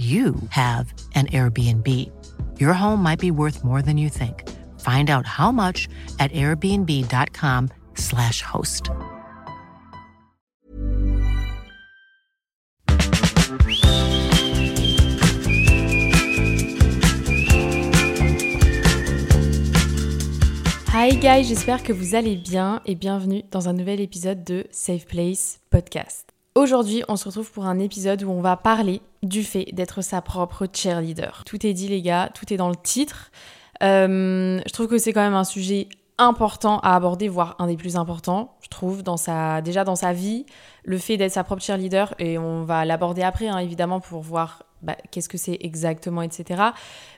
you have an Airbnb. Your home might be worth more than you think. Find out how much at airbnb.com/slash host. Hi guys, j'espère que vous allez bien et bienvenue dans un nouvel épisode de Safe Place Podcast. Aujourd'hui, on se retrouve pour un épisode où on va parler du fait d'être sa propre cheerleader. Tout est dit les gars, tout est dans le titre. Euh, je trouve que c'est quand même un sujet important à aborder, voire un des plus importants, je trouve, dans sa, déjà dans sa vie, le fait d'être sa propre cheerleader, et on va l'aborder après, hein, évidemment, pour voir bah, qu'est-ce que c'est exactement, etc.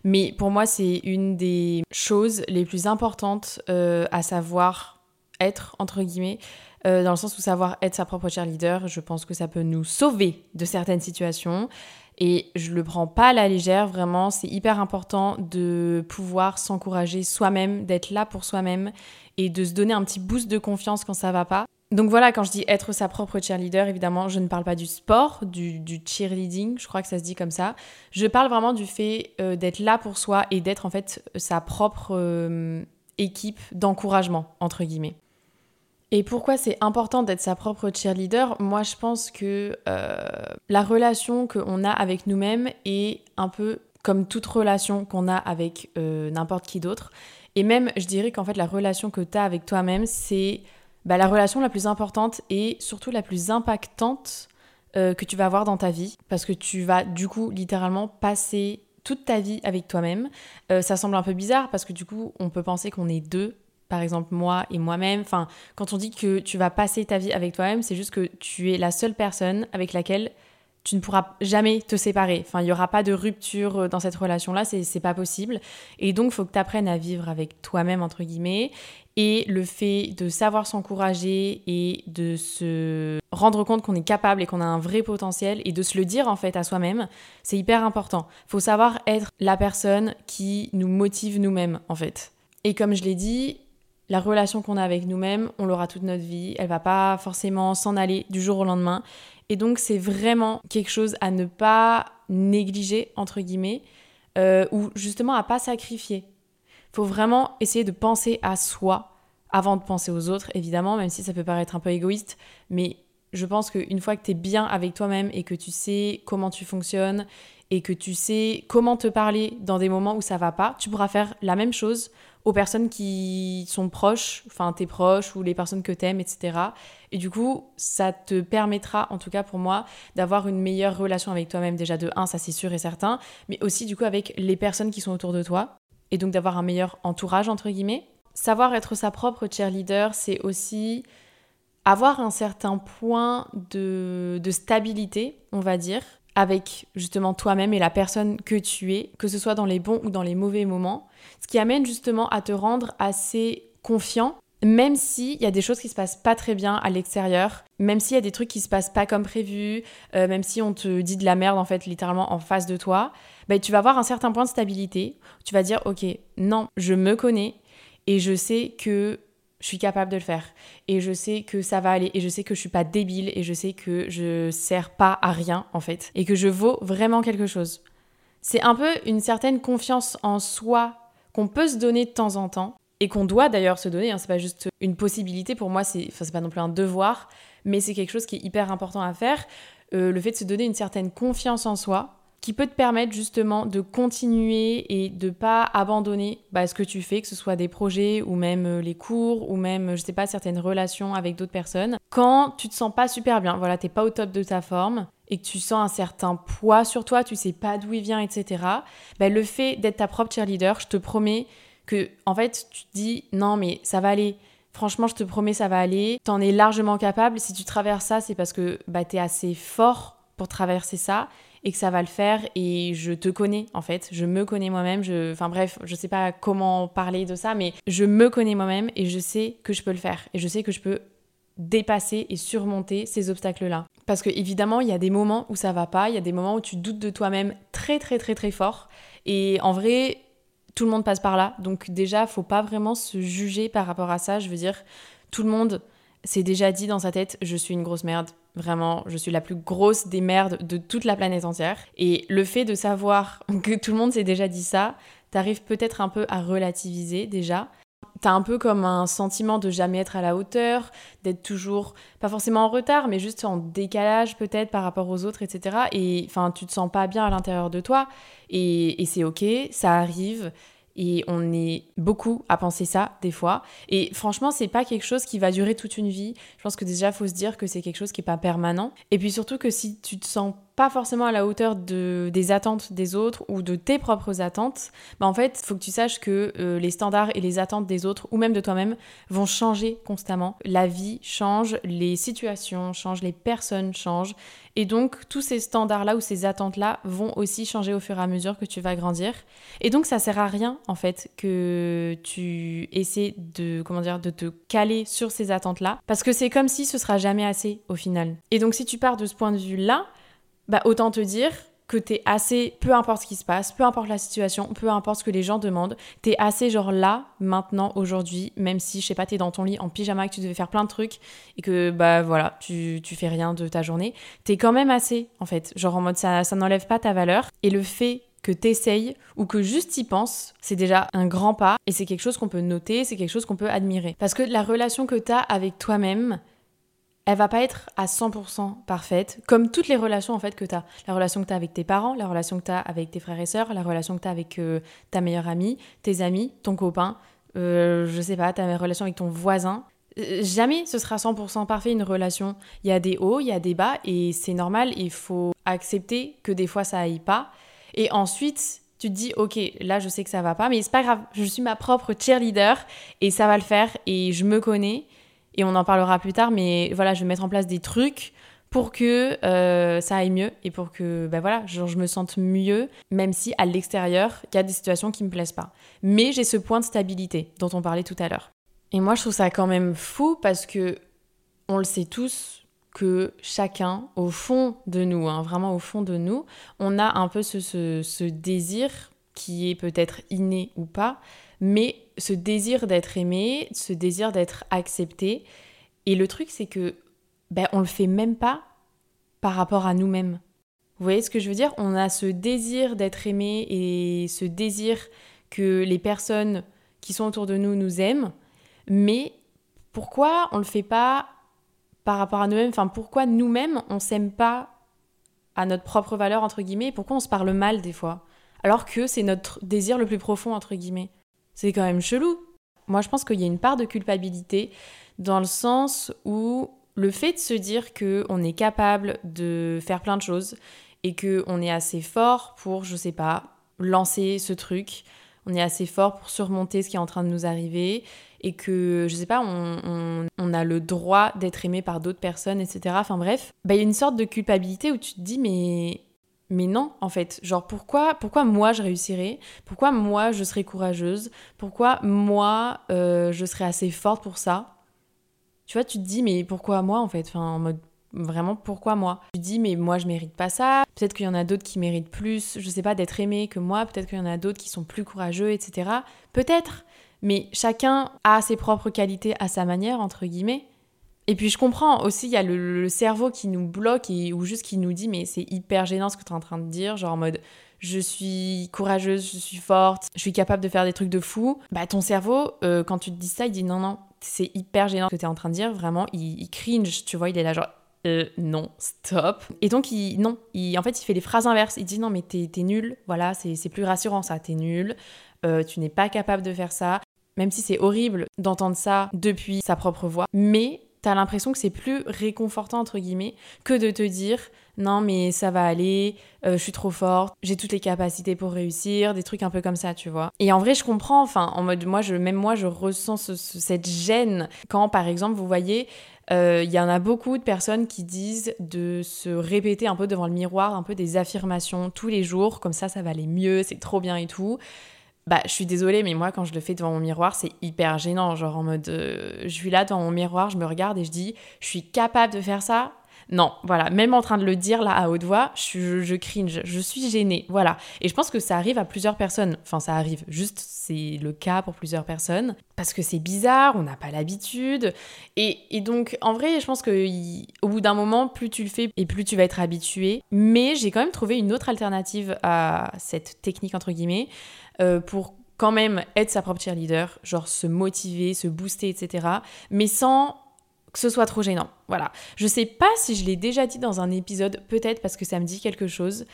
Mais pour moi, c'est une des choses les plus importantes euh, à savoir être, entre guillemets, euh, dans le sens où savoir être sa propre cheerleader, je pense que ça peut nous sauver de certaines situations. Et je le prends pas à la légère, vraiment, c'est hyper important de pouvoir s'encourager soi-même, d'être là pour soi-même et de se donner un petit boost de confiance quand ça va pas. Donc voilà, quand je dis être sa propre cheerleader, évidemment, je ne parle pas du sport, du, cheerleading, je crois que ça se dit comme ça. Je parle vraiment du fait euh, d'être là pour soi et d'être en fait sa propre euh, équipe d'encouragement, entre guillemets. Et pourquoi c'est important d'être sa propre cheerleader? Moi, je pense que euh, la relation qu'on a avec nous-mêmes est un peu comme toute relation qu'on a avec euh, n'importe qui d'autre. Et même, je dirais qu'en fait, la relation que tu as avec toi-même, c'est bah, la relation la plus importante et surtout la plus impactante euh, que tu vas avoir dans ta vie. Parce que tu vas, du coup, littéralement passer toute ta vie avec toi-même. ça semble un peu bizarre parce que du coup, on peut penser qu'on est deux par exemple moi et moi-même. Enfin, quand on dit que tu vas passer ta vie avec toi-même, c'est juste que tu es la seule personne avec laquelle tu ne pourras jamais te séparer. Enfin, il n'y aura pas de rupture euh, dans cette relation-là, c'est pas possible. Et donc, il faut que tu apprennes à vivre avec toi-même, entre guillemets. Et le fait de savoir s'encourager et de se rendre compte qu'on est capable et qu'on a un vrai potentiel et de se le dire en fait à soi-même, c'est hyper important. Il faut savoir être la personne qui nous motive nous-mêmes en fait. Et comme je l'ai dit, la relation qu'on a avec nous-mêmes, on l'aura toute notre vie. Elle va pas forcément s'en aller du jour au lendemain. Et donc, c'est vraiment quelque chose à ne pas négliger, entre guillemets, euh, ou justement à pas sacrifier. Il faut vraiment essayer de penser à soi avant de penser aux autres, évidemment, même si ça peut paraître un peu égoïste. Mais je pense qu'une fois que tu es bien avec toi-même et que tu sais comment tu fonctionnes et que tu sais comment te parler dans des moments où ça va pas, tu pourras faire la même chose aux personnes qui sont proches, enfin tes proches ou les personnes que t'aimes, etc. Et du coup, ça te permettra, en tout cas pour moi, d'avoir une meilleure relation avec toi-même. Déjà de un, ça c'est sûr et certain, mais aussi du coup avec les personnes qui sont autour de toi. Et donc d'avoir un meilleur entourage, entre guillemets. Savoir être sa propre cheerleader, c'est aussi avoir un certain point de, de stabilité, on va dire, avec justement toi-même et la personne que tu es, que ce soit dans les bons ou dans les mauvais moments, ce qui amène justement à te rendre assez confiant même s'il y a des choses qui se passent pas très bien à l'extérieur, même s'il y a des trucs qui se passent pas comme prévu, euh, même si on te dit de la merde en fait littéralement en face de toi, bah, tu vas avoir un certain point de stabilité. Tu vas dire ok, non, je me connais et je sais que je suis capable de le faire et je sais que ça va aller et je sais que je suis pas débile et je sais que je sers pas à rien en fait et que je vaux vraiment quelque chose. C'est un peu une certaine confiance en soi qu'on peut se donner de temps en temps et qu'on doit d'ailleurs se donner. Hein. c'est pas juste une possibilité pour moi, c'est enfin pas non plus un devoir, mais c'est quelque chose qui est hyper important à faire. Euh, le fait de se donner une certaine confiance en soi, qui peut te permettre justement de continuer et de pas abandonner bah, ce que tu fais, que ce soit des projets ou même euh, les cours ou même, je sais pas, certaines relations avec d'autres personnes. Quand tu te sens pas super bien, voilà, t'es pas au top de ta forme et que tu sens un certain poids sur toi, tu sais pas d'où il vient, etc. Bah, le fait d'être ta propre cheerleader, je te promets que, en fait, tu te dis non, mais ça va aller. Franchement, je te promets, ça va aller. T'en es largement capable. Si tu traverses ça, c'est parce que bah, t'es assez fort pour traverser ça et que ça va le faire. Et je te connais en fait, je me connais moi-même, je... enfin bref, je sais pas comment parler de ça, mais je me connais moi-même et je sais que je peux le faire. Et je sais que je peux dépasser et surmonter ces obstacles-là. Parce que évidemment, il y a des moments où ça va pas, il y a des moments où tu doutes de toi-même très très très très fort. Et en vrai, tout le monde passe par là. Donc déjà, faut pas vraiment se juger par rapport à ça, je veux dire tout le monde s'est déjà dit dans sa tête je suis une grosse merde, Vraiment, je suis la plus grosse des merdes de toute la planète entière. Et le fait de savoir que tout le monde s'est déjà dit ça, t'arrives peut-être un peu à relativiser déjà. T'as un peu comme un sentiment de jamais être à la hauteur, d'être toujours, pas forcément en retard, mais juste en décalage peut-être par rapport aux autres, etc. Et enfin, tu te sens pas bien à l'intérieur de toi. Et, et c'est ok, ça arrive. Et on est beaucoup à penser ça des fois. Et franchement, c'est pas quelque chose qui va durer toute une vie. Je pense que déjà, faut se dire que c'est quelque chose qui est pas permanent. Et puis surtout que si tu te sens pas forcément à la hauteur de, des attentes des autres ou de tes propres attentes, bah en fait, il faut que tu saches que euh, les standards et les attentes des autres ou même de toi-même vont changer constamment. La vie change, les situations changent, les personnes changent. Et donc, tous ces standards-là ou ces attentes-là vont aussi changer au fur et à mesure que tu vas grandir. Et donc, ça sert à rien, en fait, que tu essaies de, comment dire, de te caler sur ces attentes-là. Parce que c'est comme si ce sera jamais assez, au final. Et donc, si tu pars de ce point de vue-là, bah autant te dire que t'es assez, peu importe ce qui se passe, peu importe la situation, peu importe ce que les gens demandent, t'es assez genre là, maintenant, aujourd'hui, même si, je sais pas, t'es dans ton lit en pyjama, que tu devais faire plein de trucs et que, bah voilà, tu, fais rien de ta journée, t'es quand même assez, en fait. Genre en mode, ça, ça n'enlève pas ta valeur. Et le fait que t'essayes ou que juste y penses, c'est déjà un grand pas et c'est quelque chose qu'on peut noter, c'est quelque chose qu'on peut admirer. Parce que la relation que t'as avec toi-même, elle va pas être à 100% parfaite, comme toutes les relations en fait que tu as. La relation que tu as avec tes parents, la relation que tu as avec tes frères et sœurs, la relation que tu as avec euh, ta meilleure amie, tes amis, ton copain, euh, je sais pas, ta relation avec ton voisin. Euh, jamais ce sera 100% parfait une relation. Il y a des hauts, il y a des bas et c'est normal, il faut accepter que des fois ça aille pas. Et ensuite, tu te dis ok là je sais que ça va pas mais c'est pas grave je suis ma propre cheerleader et ça va le faire et je me connais et on en parlera plus tard, mais voilà, je vais mettre en place des trucs pour que euh, ça aille mieux et pour que ben voilà, je me sente mieux, même si à l'extérieur, il y a des situations qui me plaisent pas. Mais j'ai ce point de stabilité dont on parlait tout à l'heure. Et moi, je trouve ça quand même fou parce que on le sait tous que chacun, au fond de nous, hein, vraiment au fond de nous, on a un peu ce désir qui est peut-être inné ou pas, mais ce désir d'être aimé, ce désir d'être accepté. Et le truc, c'est que ben, on le fait même pas par rapport à nous-mêmes. Vous voyez ce que je veux dire? On a ce désir d'être aimé et ce désir que les personnes qui sont autour de nous nous aiment, mais pourquoi on le fait pas par rapport à nous-mêmes? Enfin, pourquoi nous-mêmes on s'aime pas à notre propre valeur entre guillemets? Pourquoi on se parle mal des fois? Alors que c'est notre désir le plus profond entre guillemets. C'est quand même chelou. Moi, je pense qu'il y a une part de culpabilité dans le sens où le fait de se dire que on est capable de faire plein de choses et que on est assez fort pour, je sais pas, lancer ce truc, on est assez fort pour surmonter ce qui est en train de nous arriver et que, je sais pas, on, a le droit d'être aimé par d'autres personnes, etc. Enfin bref, bah, il y a une sorte de culpabilité où tu te dis, mais mais non, en fait. Genre, pourquoi, pourquoi moi je réussirais? Pourquoi moi je serais courageuse? Pourquoi moi euh, je serais assez forte pour ça? Tu vois, tu te dis, mais pourquoi moi en fait? Enfin, en mode, vraiment, pourquoi moi? Tu te dis, mais moi je mérite pas ça. Peut-être qu'il y en a d'autres qui méritent plus, je sais pas, d'être aimé que moi. Peut-être qu'il y en a d'autres qui sont plus courageux, etc. Peut-être. Mais chacun a ses propres qualités à sa manière, entre guillemets. Et puis je comprends aussi, il y a le, cerveau qui nous bloque et, ou juste qui nous dit mais c'est hyper gênant ce que tu es en train de dire, genre en mode je suis courageuse, je suis forte, je suis capable de faire des trucs de fou. Bah ton cerveau, euh, quand tu te dis ça, il dit non, non, c'est hyper gênant ce que tu es en train de dire, vraiment, il, cringe, tu vois, il est là genre euh, non, stop. Et donc, il, non, il, en fait, il fait les phrases inverses. Il dit non, mais t'es nul, voilà, c'est plus rassurant ça, t'es nul, euh, tu n'es pas capable de faire ça. Même si c'est horrible d'entendre ça depuis sa propre voix, mais t'as l'impression que c'est plus réconfortant, entre guillemets, que de te dire non, mais ça va aller, euh, je suis trop forte, j'ai toutes les capacités pour réussir, des trucs un peu comme ça, tu vois. Et en vrai, je comprends, enfin, en mode, moi, je, même moi, je ressens cette gêne quand, par exemple, vous voyez, euh, il y en a beaucoup de personnes qui disent de se répéter un peu devant le miroir, un peu des affirmations tous les jours, comme ça, ça va aller mieux, c'est trop bien et tout bah je suis désolée mais moi quand je le fais devant mon miroir c'est hyper gênant. Genre en mode euh, je suis là devant mon miroir je me regarde et je dis je suis capable de faire ça non voilà. Même en train de le dire là à haute voix je, cringe. Je suis gênée. Voilà. Et je pense que ça arrive à plusieurs personnes. Enfin ça arrive. Juste c'est le cas pour plusieurs personnes. Parce que c'est bizarre on n'a pas l'habitude. Et, et, donc en vrai je pense que au bout d'un moment plus tu le fais et plus tu vas être habitué. Mais j'ai quand même trouvé une autre alternative à cette technique entre guillemets euh, pour quand même être sa propre cheerleader, genre se motiver, se booster, etc. Mais sans que ce soit trop gênant. Voilà. Je sais pas si je l'ai déjà dit dans un épisode, peut-être parce que ça me dit quelque chose.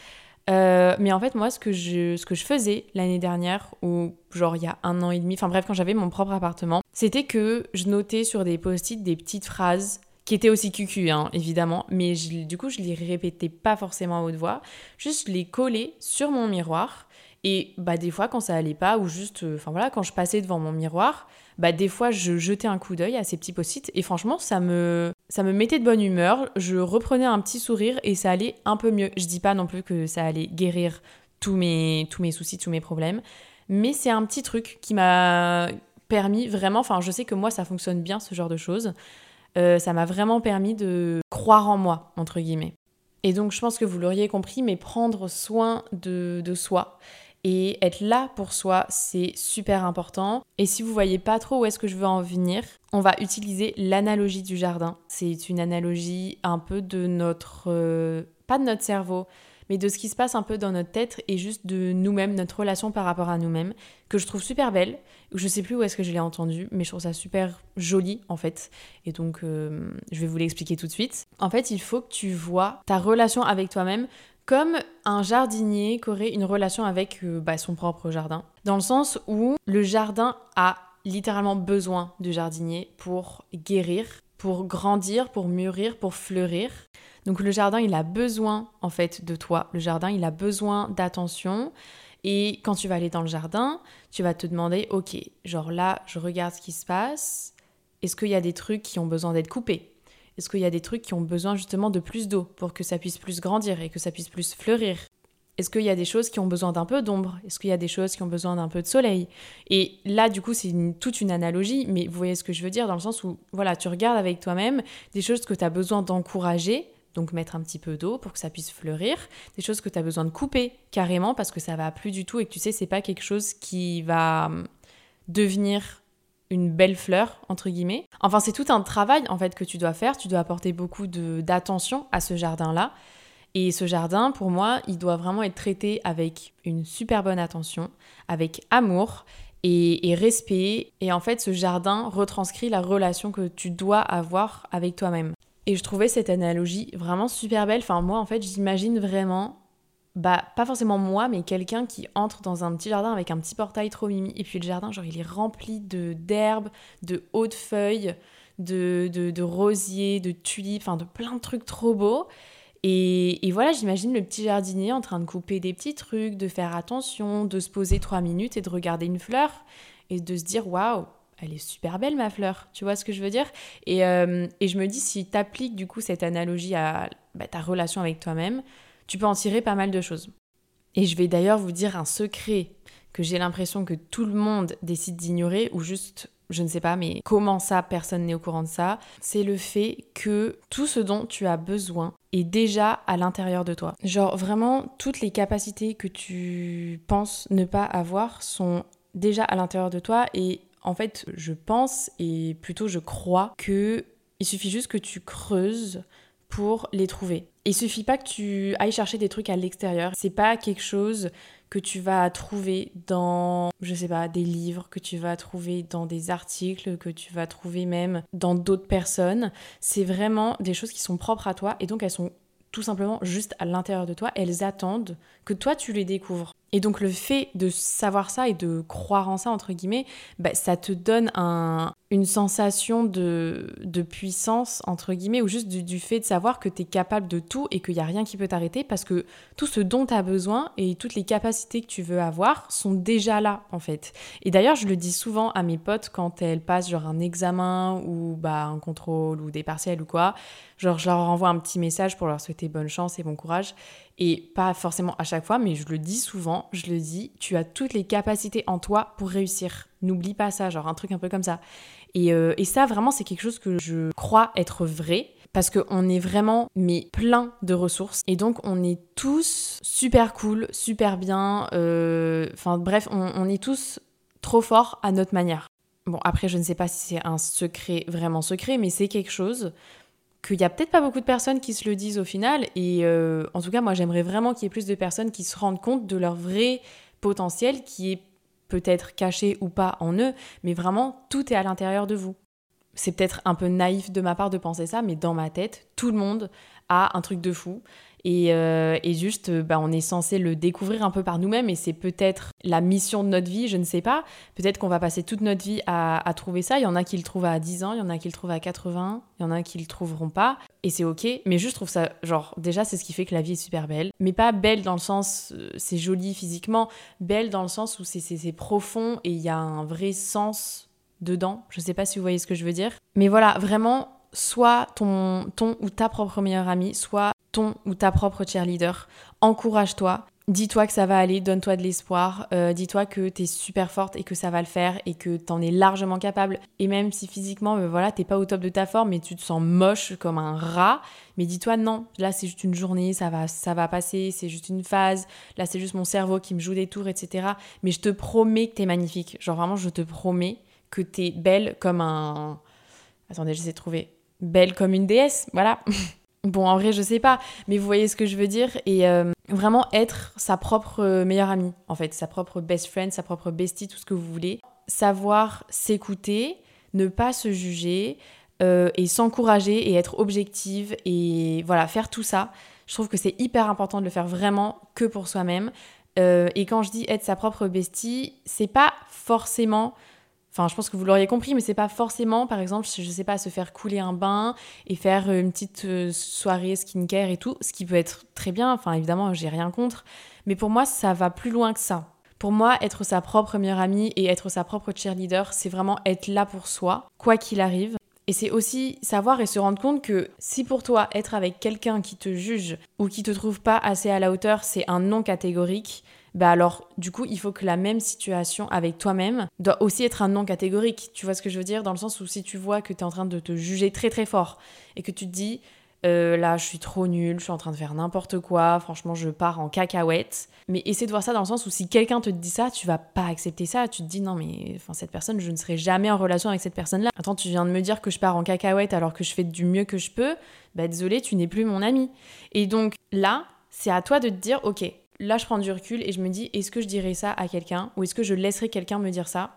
Euh, mais en fait, moi, ce que je, ce que je faisais l'année dernière, ou genre il y a un an et demi, enfin bref, quand j'avais mon propre appartement, c'était que je notais sur des post-it des petites phrases qui étaient aussi cucu, hein, évidemment, mais du coup, je les répétais pas forcément à haute voix, juste je les collais sur mon miroir et bah des fois quand ça allait pas ou juste euh, enfin voilà quand je passais devant mon miroir, bah des fois je jetais un coup d'œil à ces petits post-it et franchement ça me ça me mettait de bonne humeur, je reprenais un petit sourire et ça allait un peu mieux. Je dis pas non plus que ça allait guérir tous mes tous mes soucis, tous mes problèmes, mais c'est un petit truc qui m'a permis vraiment enfin je sais que moi ça fonctionne bien ce genre de choses. Euh, ça m'a vraiment permis de croire en moi entre guillemets. Et donc je pense que vous l'auriez compris, mais prendre soin de, de soi et être là pour soi, c'est super important. Et si vous voyez pas trop où est-ce que je veux en venir, on va utiliser l'analogie du jardin. C'est une analogie un peu de notre... Euh, pas de notre cerveau, mais de ce qui se passe un peu dans notre tête et juste de nous-mêmes, notre relation par rapport à nous-mêmes, que je trouve super belle. Je sais plus où est-ce que je l'ai entendue, mais je trouve ça super joli en fait. Et donc, euh, je vais vous l'expliquer tout de suite. En fait, il faut que tu vois ta relation avec toi-même comme un jardinier qui aurait une relation avec euh, bah, son propre jardin. Dans le sens où le jardin a littéralement besoin du jardinier pour guérir, pour grandir, pour mûrir, pour fleurir. Donc le jardin, il a besoin en fait de toi. Le jardin, il a besoin d'attention. Et quand tu vas aller dans le jardin, tu vas te demander, ok, genre là, je regarde ce qui se passe. Est-ce qu'il y a des trucs qui ont besoin d'être coupés? Est-ce qu'il y a des trucs qui ont besoin justement de plus d'eau pour que ça puisse plus grandir et que ça puisse plus fleurir? Est-ce qu'il y a des choses qui ont besoin d'un peu d'ombre? Est-ce qu'il y a des choses qui ont besoin d'un peu de soleil? Et là, du coup, c'est toute une analogie, mais vous voyez ce que je veux dire dans le sens où, voilà, tu regardes avec toi-même des choses que tu as besoin d'encourager, donc mettre un petit peu d'eau pour que ça puisse fleurir, des choses que tu as besoin de couper carrément parce que ça va plus du tout et que tu sais c'est pas quelque chose qui va hum, devenir une belle fleur, entre guillemets. Enfin, c'est tout un travail, en fait, que tu dois faire. Tu dois apporter beaucoup d'attention à ce jardin-là. Et ce jardin, pour moi, il doit vraiment être traité avec une super bonne attention, avec amour et, et, respect. Et en fait, ce jardin retranscrit la relation que tu dois avoir avec toi-même. Et je trouvais cette analogie vraiment super belle. Enfin, moi, en fait, j'imagine vraiment bah pas forcément moi, mais quelqu'un qui entre dans un petit jardin avec un petit portail trop mimi. Et puis le jardin, genre, il est rempli de d'herbes, de hautes feuilles, de, de, rosiers, de tulipes, enfin de plein de trucs trop beaux. Et, et voilà, j'imagine le petit jardinier en train de couper des petits trucs, de faire attention, de se poser trois minutes et de regarder une fleur et de se dire waouh, elle est super belle ma fleur, tu vois ce que je veux dire? Et, euh, et, je me dis, si tu appliques du coup cette analogie à bah, ta relation avec toi-même, tu peux en tirer pas mal de choses. Et je vais d'ailleurs vous dire un secret que j'ai l'impression que tout le monde décide d'ignorer ou juste je ne sais pas, mais comment ça, personne n'est au courant de ça, c'est le fait que tout ce dont tu as besoin est déjà à l'intérieur de toi. Genre vraiment, toutes les capacités que tu penses ne pas avoir sont déjà à l'intérieur de toi et en fait, je pense et plutôt je crois que il suffit juste que tu creuses pour les trouver. Il suffit pas que tu ailles chercher des trucs à l'extérieur. C'est pas quelque chose que tu vas trouver dans, je sais pas, des livres, que tu vas trouver dans des articles, que tu vas trouver même dans d'autres personnes. C'est vraiment des choses qui sont propres à toi et donc elles sont tout simplement juste à l'intérieur de toi. Elles attendent que toi tu les découvres. Et donc le fait de savoir ça et de croire en ça, entre guillemets, bah, ça te donne un, une sensation de, de, puissance, entre guillemets, ou juste du, fait de savoir que tu es capable de tout et qu'il n'y a rien qui peut t'arrêter parce que tout ce dont tu as besoin et toutes les capacités que tu veux avoir sont déjà là, en fait. Et d'ailleurs, je le dis souvent à mes potes quand elles passent genre un examen ou bah, un contrôle ou des partiels ou quoi. Genre, je leur envoie un petit message pour leur souhaiter bonne chance et bon courage. Et pas forcément à chaque fois, mais je le dis souvent, je le dis, tu as toutes les capacités en toi pour réussir. N'oublie pas ça, genre un truc un peu comme ça. Et, euh, et ça, vraiment, c'est quelque chose que je crois être vrai. Parce qu'on est vraiment, mais plein de ressources. Et donc, on est tous super cool, super bien. Euh, enfin, bref, on, on est tous trop forts à notre manière. Bon, après, je ne sais pas si c'est un secret, vraiment secret, mais c'est quelque chose qu'il y a peut-être pas beaucoup de personnes qui se le disent au final. Et euh, en tout cas, moi, j'aimerais vraiment qu'il y ait plus de personnes qui se rendent compte de leur vrai potentiel qui est peut-être caché ou pas en eux, mais vraiment, tout est à l'intérieur de vous. C'est peut-être un peu naïf de ma part de penser ça, mais dans ma tête, tout le monde a un truc de fou. Euh, et, juste, bah, on est censé le découvrir un peu par nous-mêmes et c'est peut-être la mission de notre vie, je ne sais pas. Peut-être qu'on va passer toute notre vie à, trouver ça. Il y en a qui le trouvent à 10 ans, il y en a qui le trouvent à 80, il y en a qui le trouveront pas. Et c'est ok. Mais juste, je trouve ça, genre, déjà, c'est ce qui fait que la vie est super belle. Mais pas belle dans le sens, euh, c'est joli physiquement, belle dans le sens où c'est profond et il y a un vrai sens dedans. Je sais pas si vous voyez ce que je veux dire. Mais voilà, vraiment, soit ton, ton ou ta propre meilleure amie, soit ou ta propre cheerleader. Encourage-toi. Dis-toi que ça va aller, donne-toi de l'espoir, euh, dis-toi que t'es super forte et que ça va le faire et que t'en es largement capable. Et même si physiquement, ben voilà, t'es pas au top de ta forme et tu te sens moche comme un rat, mais dis-toi non, là c'est juste une journée, ça va, ça va passer, c'est juste une phase, là c'est juste mon cerveau qui me joue des tours, etc. Mais je te promets que t'es magnifique. Genre vraiment, je te promets que t'es belle comme un... Attendez, j'essaie de trouver. Belle comme une déesse, voilà. Bon, en vrai, je sais pas, mais vous voyez ce que je veux dire. Et euh, vraiment être sa propre euh, meilleure amie, en fait, sa propre best friend, sa propre bestie, tout ce que vous voulez. Savoir s'écouter, ne pas se juger euh, et s'encourager et être objective et voilà, faire tout ça. Je trouve que c'est hyper important de le faire vraiment que pour soi-même. et quand je dis être sa propre bestie, c'est pas forcément Enfin, je pense que vous l'auriez compris, mais c'est pas forcément, par exemple, je sais pas, se faire couler un bain et faire une petite euh, soirée skincare et tout, ce qui peut être très bien. Enfin, évidemment, j'ai rien contre. Mais pour moi, ça va plus loin que ça. Pour moi, être sa propre meilleure amie et être sa propre cheerleader, c'est vraiment être là pour soi, quoi qu'il arrive. Et c'est aussi savoir et se rendre compte que si pour toi, être avec quelqu'un qui te juge ou qui te trouve pas assez à la hauteur, c'est un non catégorique, bah alors du coup il faut que la même situation avec toi-même doit aussi être un non catégorique. Tu vois ce que je veux dire? Dans le sens où si tu vois que tu es en train de te juger très très fort et que tu te dis euh, là je suis trop nulle, je suis en train de faire n'importe quoi, franchement je pars en cacahuète. Mais essaie de voir ça dans le sens où si quelqu'un te dit ça, tu vas pas accepter ça, tu te dis non mais enfin cette personne, je ne serai jamais en relation avec cette personne-là. Attends, tu viens de me dire que je pars en cacahuète alors que je fais du mieux que je peux, bah désolé, tu n'es plus mon ami. Et donc là, c'est à toi de te dire ok, là, je prends du recul et je me dis, est-ce que je dirais ça à quelqu'un ou est-ce que je laisserai quelqu'un me dire ça?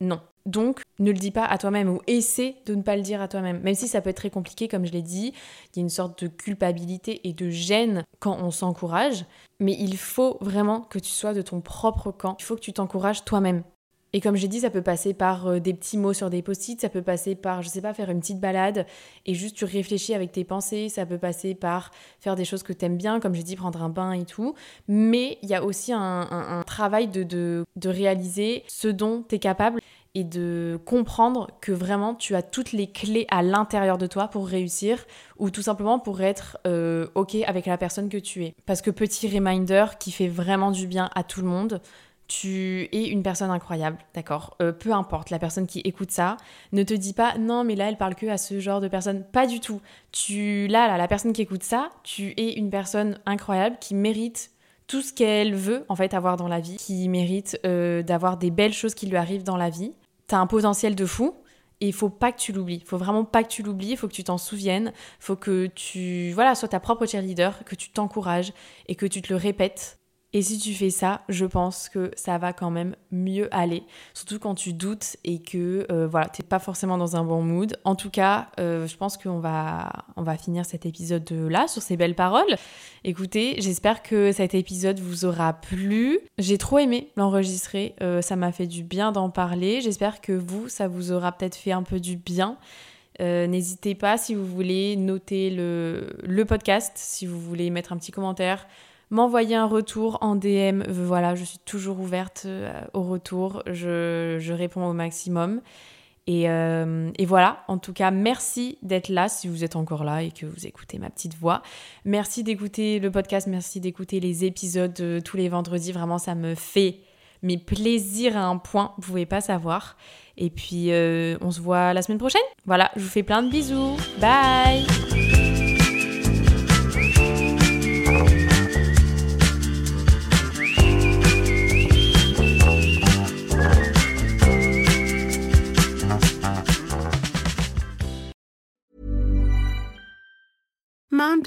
Non. Donc, ne le dis pas à toi-même ou essaie de ne pas le dire à toi-même. Même si ça peut être très compliqué, comme je l'ai dit, il y a une sorte de culpabilité et de gêne quand on s'encourage. Mais il faut vraiment que tu sois de ton propre camp. Il faut que tu t'encourages toi-même. Et comme j'ai dit, ça peut passer par euh, des petits mots sur des post-it, ça peut passer par, je sais pas, faire une petite balade et juste tu réfléchis avec tes pensées, ça peut passer par faire des choses que t'aimes bien, comme j'ai dit, prendre un bain et tout. Mais il y a aussi un, travail de, de, de réaliser ce dont t'es capable et de comprendre que vraiment tu as toutes les clés à l'intérieur de toi pour réussir ou tout simplement pour être euh, ok avec la personne que tu es. Parce que petit reminder qui fait vraiment du bien à tout le monde, tu es une personne incroyable, d'accord? Euh, Peu importe la personne qui écoute ça, ne te dis pas non mais là elle parle que à ce genre de personne, pas du tout. Tu là là la personne qui écoute ça, tu es une personne incroyable qui mérite tout ce qu'elle veut en fait avoir dans la vie, qui mérite euh, d'avoir des belles choses qui lui arrivent dans la vie. T'as un potentiel de fou et il faut pas que tu l'oublies. Il faut vraiment pas que tu l'oublies, il faut que tu t'en souviennes, il faut que tu voilà, sois ta propre cheerleader, que tu t'encourages et que tu te le répètes et si tu fais ça, je pense que ça va quand même mieux aller. Surtout quand tu doutes et que euh, voilà, t'es pas forcément dans un bon mood. En tout cas, euh, je pense qu'on va, on va finir cet épisode là sur ces belles paroles. Écoutez, j'espère que cet épisode vous aura plu. J'ai trop aimé l'enregistrer. Euh, ça m'a fait du bien d'en parler. J'espère que vous, ça vous aura peut-être fait un peu du bien. N'hésitez pas si vous voulez noter le, le podcast, si vous voulez mettre un petit commentaire m'envoyer un retour en DM. Voilà, je suis toujours ouverte euh, au retour. Je, réponds au maximum. Euh, et, voilà, en tout cas, merci d'être là si vous êtes encore là et que vous écoutez ma petite voix. Merci d'écouter le podcast, merci d'écouter les épisodes euh, tous les vendredis. Vraiment, ça me fait mes plaisirs à un point, vous pouvez pas savoir. Et puis, on se voit la semaine prochaine. Voilà, je vous fais plein de bisous. Bye